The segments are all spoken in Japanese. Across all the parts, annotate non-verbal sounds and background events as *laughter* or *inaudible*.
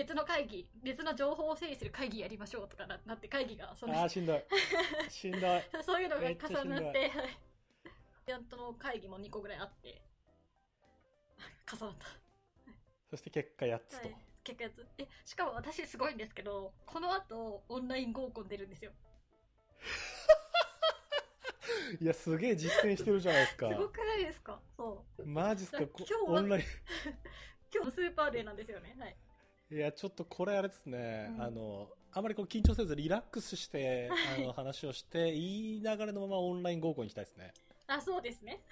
別の会議、別の情報を整理する会議やりましょうとかななって会議が、そのああ、しんどい。*laughs* しんどい。*laughs* そういうのが重なって、はい。やっとの会議も2個ぐらいあって、重なった。そして結果8つと。はい、結果やつ。え、しかも私すごいんですけど、この後、オンライン合コン出るんですよ。*laughs* いや、すげえ実践してるじゃないですか。すごくないですか？そう。マジっすか、こ今日はオンライ今日のスーパーデーなんですよね。はい。ン。いや、ちょっとこれあれですね、うんあの、あまりこう緊張せずリラックスして、*laughs* あの、話をして、言いながらのままオンライン合コンに行きたいですね。あ、そうですね。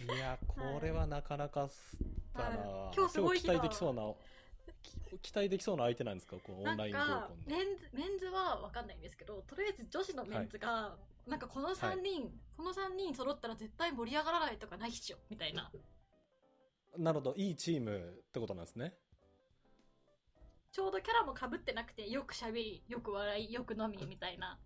いや、これはなかなかすだな、はい今日すごい期待できそうな、き期待できそうな相手なんですか？このオンライン合なんかコンで。メンズメンズは分かんないんですけどとりあえず女子のメンツが、なんかこの3人、この3人揃ったら絶対盛り上がらないとかないっしょみたいななるほど、いいチームってことなんですね。ちょうどキャラもかぶってなくてよくしゃべりよく笑いよく飲みみたいな。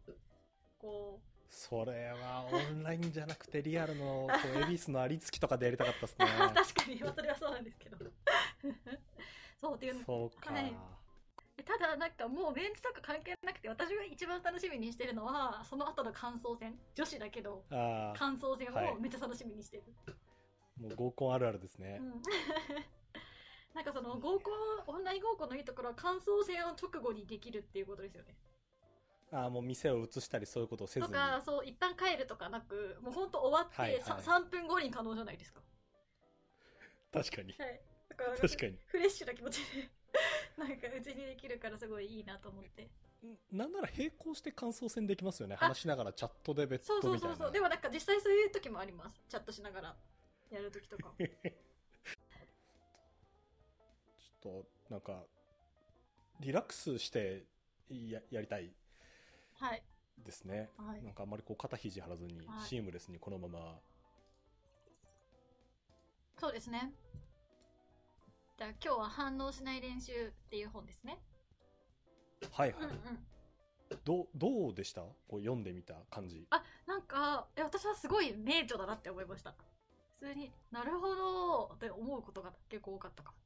こそれはオンラインじゃなくてリアルの、こう、*laughs* 恵比寿のありつきとかでやりたかったですう、ね。確かにまあそれはそうなんですけど。*laughs* そうっていうの。そうか。はい。ただなんかもうメンズとか関係なくて私が一番楽しみにしてるのはその後の感想戦。女子だけど感想戦はい。をめっちゃ楽しみにしてる、もう合コンあるあるですね。うんなんかその合コンオンライン合コンのいいところは感想戦を直後にできるっていうことですよねああ、もう店を移したりそういうことをせずに。とかそう一旦帰るとかなくもう本当終わって、はいはいさ3分後に可能じゃないですか確かに。はいだから確かに。フレッシュな気持ちで *laughs* なんかうちにできるからすごいいいなと思ってなんなら並行して感想戦できますよね。あ話しながらチャットで別そう途みたいうな。そうそそうでもなんか実際そういう時もありますチャットしながらやる時とか *laughs* と、なんか、リラックスしてややりたいはいですね。はい。なんかあんまりこう肩肘張らずに、はい。シームレスにこのまま。そうですね。じゃあ今日は反応しない練習っていう本ですね。はいはい。うんうん。どう、どうでした？こう読んでみた感じ。あなんかえ私はすごい名著だなって思いました。普通になるほどって思うことが結構多かったかも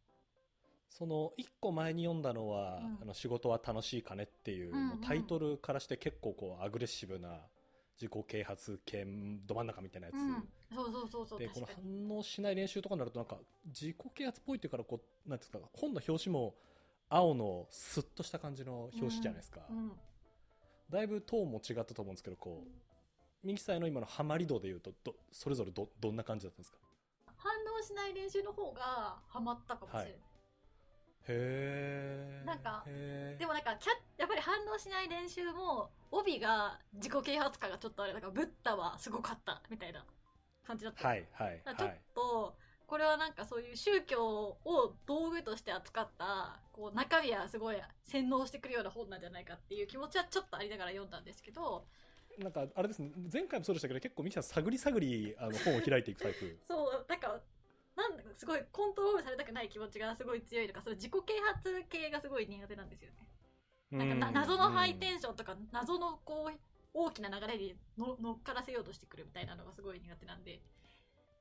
その一個前に読んだのは、うん。あの仕事は楽しいかねっていう、うんうん。タイトルからして結構こうアグレッシブな自己啓発系ど真ん中みたいなやつ、うん。そうそうそうそうでこの反応しない練習とかになるとなんか自己啓発っぽいっていうからこうなんていうんですか本の表紙も青のスッとした感じの表紙じゃないですか、うんだいぶトーンも違ったと思うんですけどこう右サイの今のハマり度でいうとどそれぞれどどんな感じだったんですか？反応しない練習の方がハマったかもしれない、はいへえなんかでもなんかキャやっぱり反応しない練習も帯が自己啓発感がちょっとあれなんかブッダはすごかったみたいな感じだった、はいはいちょっはいとこれはなんかそういう宗教を道具として扱ったこう中身はすごい洗脳してくるような本なんじゃないかっていう気持ちはちょっとありながら読んだんですけどなんかあれですね前回もそうでしたけど結構ミキさん探り探りあの本を開いていくタイプ。*laughs* そうなんかなんだかすごいコントロールされたくない気持ちがすごい強いとかそれ自己啓発系がすごい苦手なんですよね。なんかな謎のハイテンションとか謎のこう大きな流れにの乗っからせようとしてくるみたいなのがすごい苦手なんで。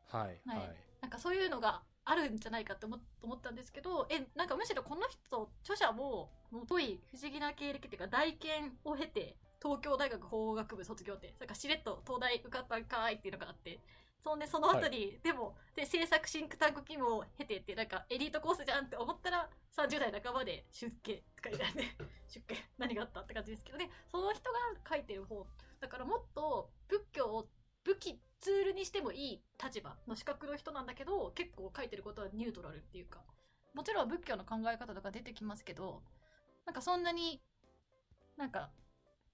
はいはい。はい。なんかそういうのがあるんじゃないかって思思ったんですけどえなんかむしろこの人著者ももい不思議な経歴っていうか大研を経て東京大学法学部卒業ってそれからしれっと東大受かったんかーいっていうのがあってそんでその後に、でもで政策シンクタンク勤務を経てってなんかエリートコースじゃんって思ったら30代半ばで出家とか言って出家 *laughs* 何があったって感じですけど。ねその人が書いてる本だからもっと仏教を武器ツールにしてもいい立場の資格の人なんだけど結構書いてることはニュートラルっていうか。もちろん仏教の考え方とか出てきますけどなんかそんなになんか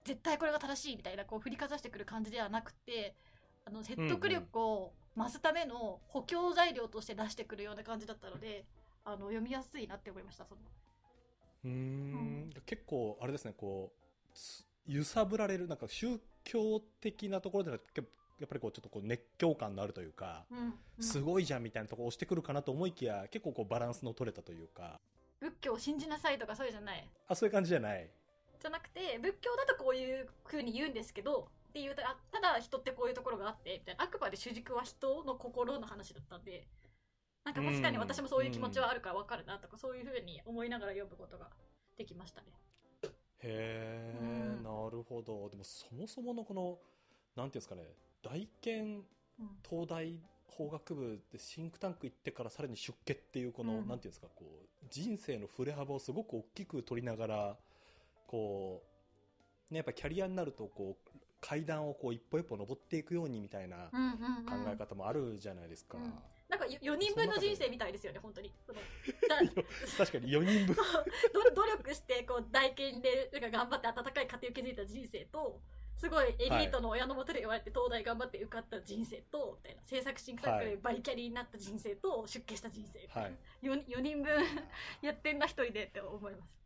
絶対これが正しいみたいなこう振りかざしてくる感じではなくてあの説得力を増すための補強材料として出してくるような感じだったのであの読みやすいなって思いましたその。うーん。結構あれですねこうつ揺さぶられるなんか宗教的なところではけやっぱりこうちょっとこう熱狂感のあるというか、うんうん。すごいじゃんみたいなところ押してくるかなと思いきや結構こうバランスの取れたというか。仏教を信じなさいとかそういうじゃない。あそういう感じじゃない。じゃなくて仏教だとこういう風に言うんですけどっていうただただ人ってこういうところがあってみたいな。あくまで主軸は人の心の話だったんで。なんか確かに私もそういう気持ちはあるから分かるなとか、そういうふうに思いながら読むことができましたね。へえ、うん。なるほど。でもそもそものこの、なんていうんですかね、大研うん。東大法学部でシンクタンク行ってからさらに出家っていうこの、うん。なんていうんですかこう人生の振れ幅をすごく大きく取りながらこうねやっぱキャリアになるとこう階段をこう一歩一歩登っていくようにみたいなうんうんうん考え方もあるじゃないですか、うんなんか4人分の人生みたいですよね、本当に。*laughs* そのだ確かに4人分。努力してこう大研でなんか頑張って温かい家庭を築いた人生とすごいエリートの親のもとで言われて東大頑張って受かった人生とみたいな制作シンクタンクでバリキャリになった人生と出家した人生みたい。な、はい。4, 4人分やってんな一人でって思います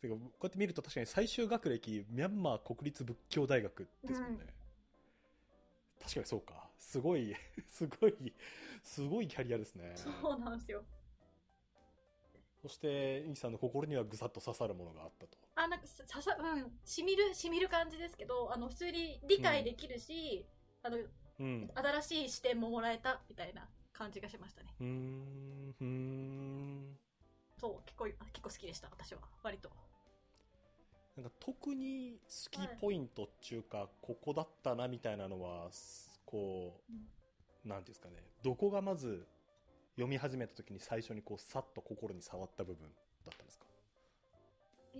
てかこうやって見ると確かに最終学歴ミャンマー国立仏教大学ですもんね、確かにそうか。すごい *laughs* すごいすごいキャリアですね。そうなんですよ。そしてインさんの心にはぐさっと刺さるものがあったと。あなんかさささうん。しみるしみる感じですけどあの普通に理解できるし、あのうん。新しい視点ももらえたみたいな感じがしましたね。うーんうーん。そう結構結構好きでした私は。割となんか特に好きポイントっていうか、ここだったなみたいなのはすこう、なんていうんですかね。どこがまず読み始めた時に最初にこうさっと心に触った部分だったんですか？え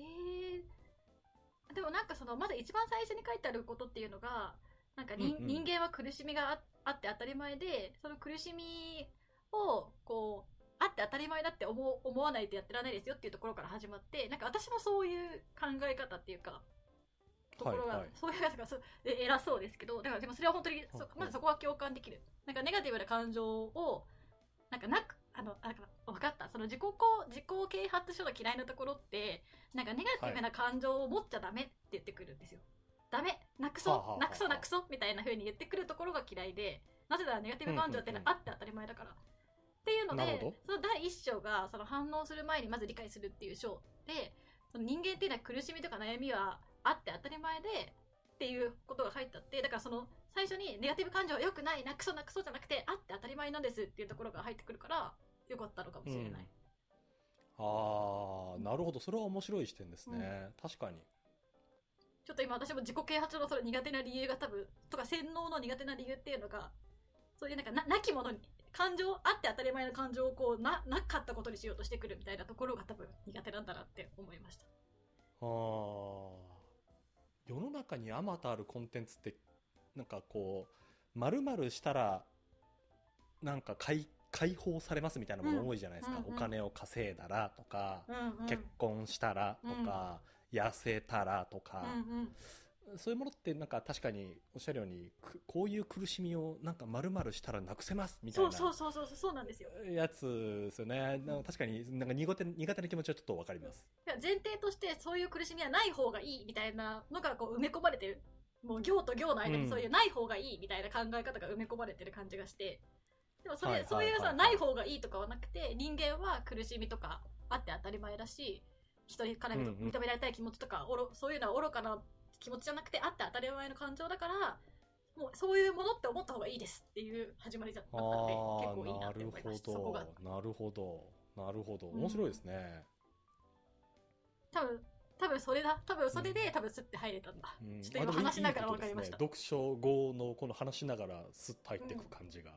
ー、でもなんかそのまず一番最初に書いてあることっていうのがなんか人,、うんうん。人間は苦しみがああって当たり前でその苦しみをこうあって当たり前だって思う思わないとやってられないですよっていうところから始まってなんか私もそういう考え方っていうかところが、はいはい。そういうやつがそ偉そうですけどだからでもそれは本当にそはい。はいまずそこは共感できる。なんかネガティブな感情をなんかなくあのあ分かった。その自己こ自己啓発書の嫌いなところってなんかネガティブな感情を持っちゃダメって言ってくるんですよ、ダメ。なくそ、なくそなくそみたいな風に言ってくるところが嫌いでなぜならネガティブ感情ってのはあって当たり前だから、っていうのでその第一章がその反応する前にまず理解するっていう章でその人間っていうのは苦しみとか悩みはあって当たり前でっていうことが入ったってだからその最初にネガティブ感情は良くないなくそなくそじゃなくてあって当たり前なんですっていうところが入ってくるからよかったのかもしれない、ああなるほど。それは面白い視点ですね、確かに。ちょっと今私も自己啓発のその苦手な理由が多分とか洗脳の苦手な理由っていうのがそういうなんかななきものに感情あって当たり前の感情をこうななかったことにしようとしてくるみたいなところが多分苦手なんだなって思いました。あ。ー世の中にあまたあるコンテンツってなんかこう丸々したらなんか解解放されますみたいなもの多いじゃないですか、うんうんうん。お金を稼いだらとか、うんうん。結婚したらとか、痩せたらとか、うんうんそういうものってなんか確かにおっしゃるようにくこういう苦しみをなんか丸々したらなくせますみたいそうなそうそうそうそうなんですよ。やつですよね。なんか確かになんか苦手苦手な気持ちはちょっとわかります。前提としてそういう苦しみはない方がいいみたいなのがこう埋め込まれてる。もう行と行の間うん。にそういうない方がいいみたいな考え方が埋め込まれてる感じがして。でもそれ、はいはいそういうさない方がいいとかはなくて人間は苦しみとかあって当たり前だし人にから認められたい気持ちとか、おろそういうのは愚かな気持ちじゃなくてあって当たり前の感情だからもうそういうものって思った方がいいですっていう始まりだったあのであ結構いいなって思いましたそこがど。なるほどなるほど。うん。面白いですね、多分多分それだ。多分それで多分スッて入れたんだ、うん。ちょっと今話しながら分かりました。ね読書後のこの話しながらスッと入っていく感じが、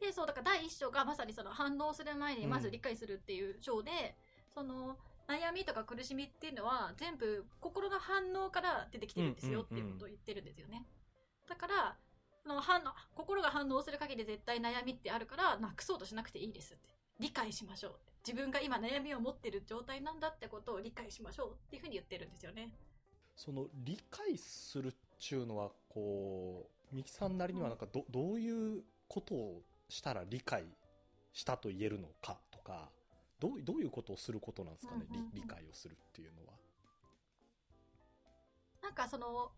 でそうだから第一章がまさにその反応する前にまず理解するっていう章で、その悩みとか苦しみっていうのは全部心の反応から出てきてるんですよっていうことを言ってるんですよね、だからその反応心が反応する限り絶対悩みってあるからなくそうとしなくていいですって。理解しましょう自分が今悩みを持ってる状態なんだってことを理解しましょうっていうふうに言ってるんですよね。その理解するっちゅうのはこうミキさんなりにはなんかど,、どういうことをしたら理解したと言えるのかとかどうどういうことをすることなんですかね、うんうんうん理理解をするっていうのは。なんかその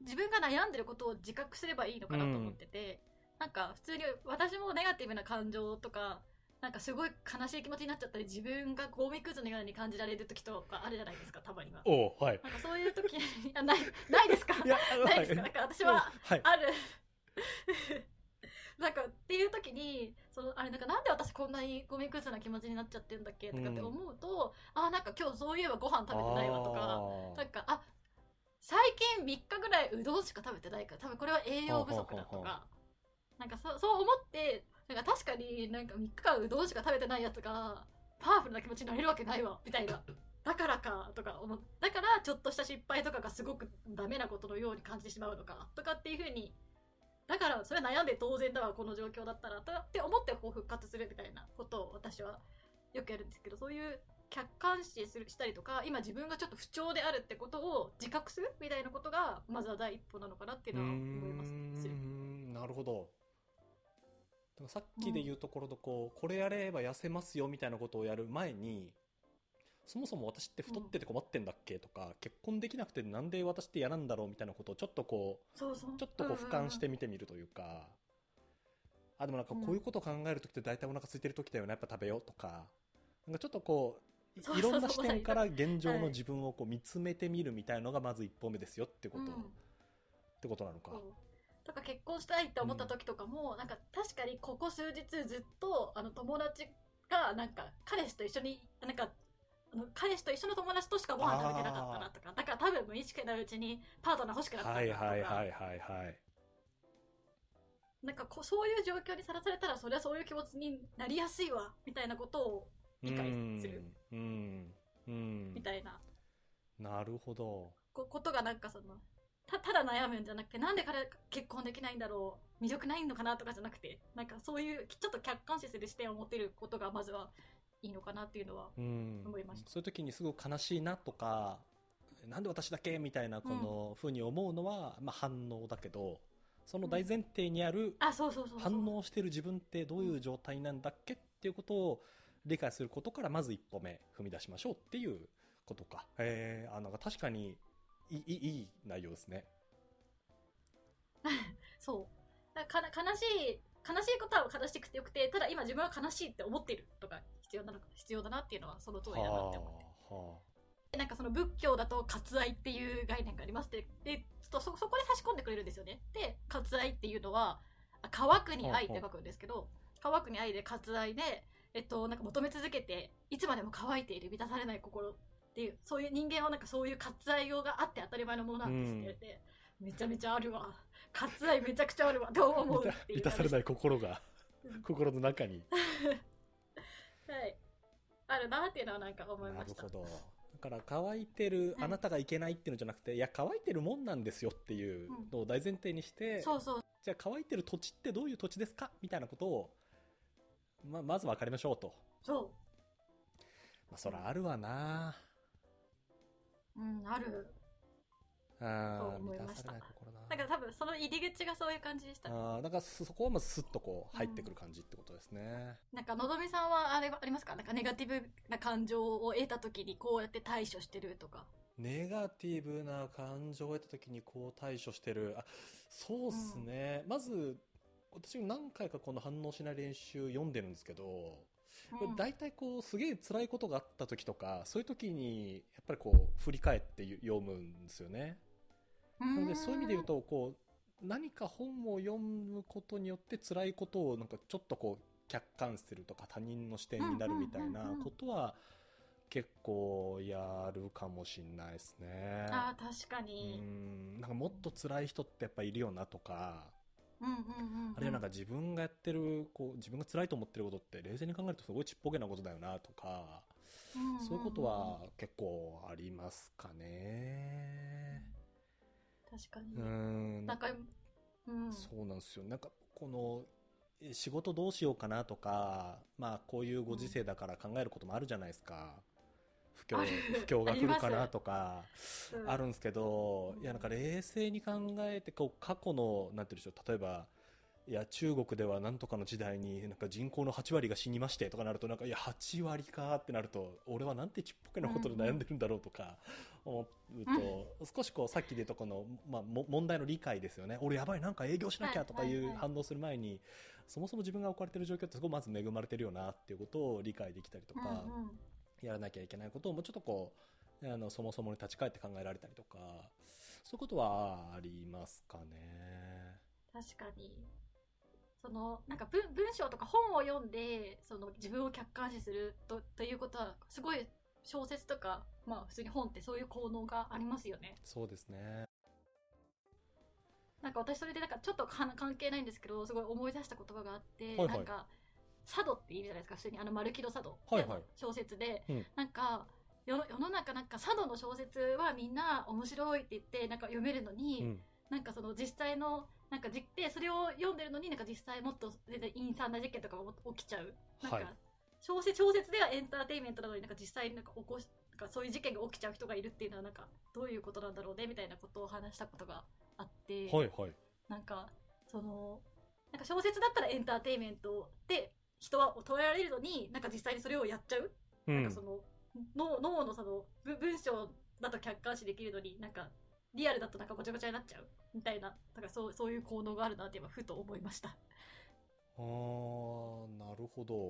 自分が悩んでることを自覚すればいいのかなと思ってて、なんか普通に私もネガティブな感情とかなんかすごい悲しい気持ちになっちゃったり自分がゴミくずのように感じられる時とかあるじゃないですかたまには。おはい。なんかそういう時 *laughs* あないないですか？いや、ないですか？なんか私ははい。ある *laughs* なんかっていう時にそのあれなんかなんで私こんなにゴミくずな気持ちになっちゃってるんだっけとかって思うと、あなんか今日そういえばご飯食べてないわとかなんかあ最近3日ぐらいうどんしか食べてないから多分これは栄養不足だとかなんかそそう思ってなんか確かになんか3日間うどんしか食べてないやつがパワフルな気持ちになれるわけないわみたいな。だからかとか思っだからちょっとした失敗とかがすごくダメなことのように感じてしまうのかとかっていうふうにだからそれは悩んで当然だわこの状況だったらとって思ってこう復活するみたいなことを私はよくやるんですけどそういう客観視するしたりとか今自分がちょっと不調であるってことを自覚するみたいなことがまずは第一歩なのかなっていうのは思います。うんなるほど。さっきで言うところのこう、これやれば痩せますよみたいなことをやる前にそもそも私って太ってて困ってんだっけ？とか、結婚できなくてなんで私って嫌なんだろう？みたいなことをちょっとこそうそう。うちょっとこう俯瞰して見てみるというか、あでもなんかこういうことを考える時って大体お腹空いてる時だよねやっぱ食べようとか。なんかちょっとこういろんな視点から現状の自分をこう見つめてみるみたいのがまず一歩目ですよってこと、うん。ってことなのか。とか結婚したいって思った時とかも、なんか確かにここ数日ずっとあの友達がなんか彼氏と一緒になんか彼氏と一緒の友達としかご飯食べてなかったなとかだから多分無意識なうちにパートナー欲しくなったんだはいとか、はいはいはいはい。なんかこうそういう状況にさらされたらそれはそういう気持ちになりやすいわみたいなことを理解する。うん。うん。うん。みたいな。なるほど。こことがなんかそのたただ悩むんじゃなくてなんで彼結婚できないんだろう魅力ないのかなとかじゃなくてなんかそういうちょっと客観視する視点を持てることがまずはいいのかなっていうのはうん。思いました。そういう時にすごく悲しいなとかなんで私だけみたいなこのふうに思うのは、まあ、反応だけどその大前提にある反応してる自分ってどういう状態なんだっけっていうことを理解することからまず一歩目踏み出しましょうっていうことか。えー、あなんか確かにいいいい内容ですね。*laughs* そう。だからかな悲しい悲しいことは悲しくてよくてただ今自分は悲しいって思ってるとか必要なの必要だなっていうのはその通りだなって思って。はあ。なんかその仏教だと割愛っていう概念がありますってでちょっとそそこで差し込んでくれるんですよね。で割愛っていうのはあ乾くに愛って書くんですけど乾くに愛で割愛でえっとなんか求め続けていつまでも乾いている満たされない心っていうそういう人間はなんかそういう割愛用があって当たり前のものなんですって言われて、めちゃめちゃあるわ。割愛めちゃくちゃあるわ。どう思う？満たっていう満たされない心がうん。心の中に。*laughs* はい。あるなっていうのはなんか思いなました。るほど。だから乾いてるあなたがいけないっていうのじゃなくて、いや乾いてるもんなんですよっていうのを大前提にして、そうそう。じゃあ乾いてる土地ってどういう土地ですか？みたいなことを、ままず分かりましょうと。そまあ、そらあるわな。ううんある思いました。だ。から多分その入り口がそういう感じでしたね。あーだからそそこはまずスッとこう入ってくる感じってことですね、なんかのぞみさんはあれはありますか？なんかネガティブな感情を得た時にこうやって対処してるとか。ネガティブな感情を得た時にこう対処してる。あそうっすね、まず私も何回かこの反応しない練習読んでるんですけど、うん。大体こうすげえ辛いことがあった時とかそういう時にやっぱりこう振り返って読むんですよねなのでそういう意味で言うとこう何か本を読むことによって辛いことをなんかちょっとこう客観視するとか他人の視点になるみたいなことは結構やるかもしんないですね。あー確かうにん。なんかもっと辛い人ってやっぱいるよなとか、うんうんうんうん。あるいはなんか自分がやってるこう自分が辛いと思ってることって冷静に考えるとすごいちっぽけなことだよなとか、うんんん。そういうことは結構ありますかね。確かに。うん。なんかうん。そうなんですよ。なんか、この、え仕事どうしようかなとか、まあ、こういうご時世だから考えることもあるじゃないですか。不況不況が来るかなとか、うん。あるんですけど、いや、なんか冷静に考えて、こう、過去の、なんていうんでしょう、例えば、いや、中国ではなんとかの時代に、なんか人口の8割が死にましてとかなると、なんか、いや、8割かってなると、俺はなんてちっぽけなことで悩んでるんだろうとか、思うと、少しこう、さっきでとこの、まあ、も問題の理解ですよね。俺やばい、なんか営業しなきゃとかいう反応する前に、そもそも自分が置かれてる状況ってすごいまず恵まれてるよなっていうことを理解できたりとか、やらなきゃいけないことをもうちょっとこう、あの、そもそもに立ち返って考えられたりとか、そういうことはありますかね。確かにそのなんか文文章とか本を読んでその自分を客観視するとということはすごい小説とか、まあ、普通に本ってそういう効能がありますよね。そうですね。なんか私それでなんかちょっと関係ないんですけどすごい思い出した言葉があって、はいはい、なんか佐渡っているじゃないですか普通にあの丸木戸佐渡。はいはい、小説で、うん、なんか世の中なんか佐渡の小説はみんな面白いって言ってなんか読めるのに、うん、なんかその実際のなんか実でそれを読んでるのになんか実際もっと全然陰惨な事件とかが起きちゃう。なんか、小説小説ではエンターテインメントなのになんか実際なんか起こしなんかそういう事件が起きちゃう人がいるっていうのはなんかどういうことなんだろうねみたいなことを話したことがあって、はいはい、なんかそのなんか小説だったらエンターテインメントで人は捉えられるのになんか実際にそれをやっちゃう、うん、なんかその脳脳のその文章だと客観視できるのになんかリアルだとなんかごちゃごちゃになっちゃう？みたいな。だからそうそういう効能があるなって今ふと思いました。あーなるほど。い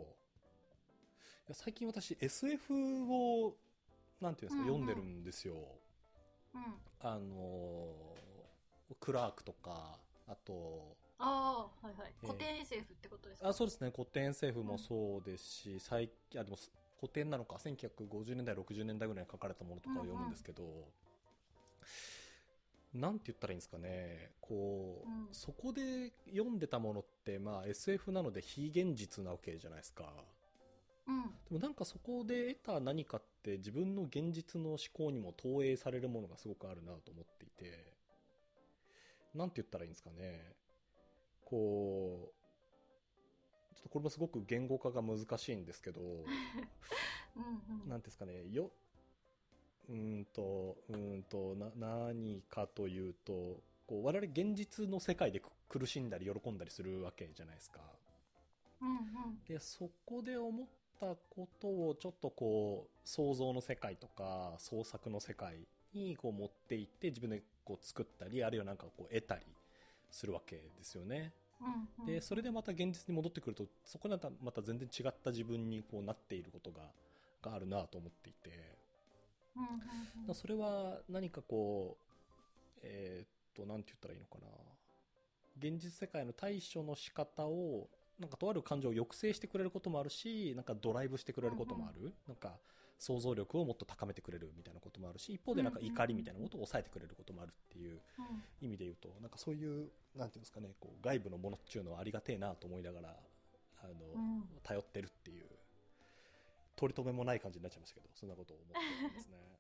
や最近私 SF をなんていうんですか、うんうん、読んでるんですよ、うん、あのクラークとかあとああはいはい、古典 SF ってことですか？あそうですね。古典 SF もそうですし、うん、最あでも古典なのか1950年代60年代ぐらいに書かれたものとかを読むんですけど、うんうんなんて言ったらいいんですかね、こう、うん、そこで読んでたものって、まあ SF なので非現実なわけじゃないですか。うん。でもなんかそこで得た何かって自分の現実の思考にも投影されるものがすごくあるなと思っていて、なんて言ったらいいんですかね。こう、ちょっとこれもすごく言語化が難しいんですけど、*laughs* うんうん、なんですかね、よ、うんと、うんと、な、何かというと、こう、我々現実の世界で苦しんだり喜んだりするわけじゃないですか。うんうん。で、そこで思ったことをちょっとこう、想像の世界とか創作の世界にこう持っていって自分でこう作ったり、あるいはなんかこう得たりするわけですよね。うんうん、で、それでまた現実に戻ってくると、そこでまた全然違った自分にこうなっていることが、があるなと思っていて。うんうん、それは何かこう、えー、っと、なんて言ったらいいのかな。現実世界の対処の仕方を、なんかとある感情を抑制してくれることもあるし、なんかドライブしてくれることもある。うんうん、なんか想像力をもっと高めてくれるみたいなこともあるし、一方でなんか怒りみたいなことを抑えてくれることもあるっていう意味で言うと、なんかそういう、なんていうんですかね、こう外部のものっていうのはありがてえなと思いながら、あの、うん、頼ってるっていう取り留めもない感じになっちゃいましたけど、そんなことを思ってますね。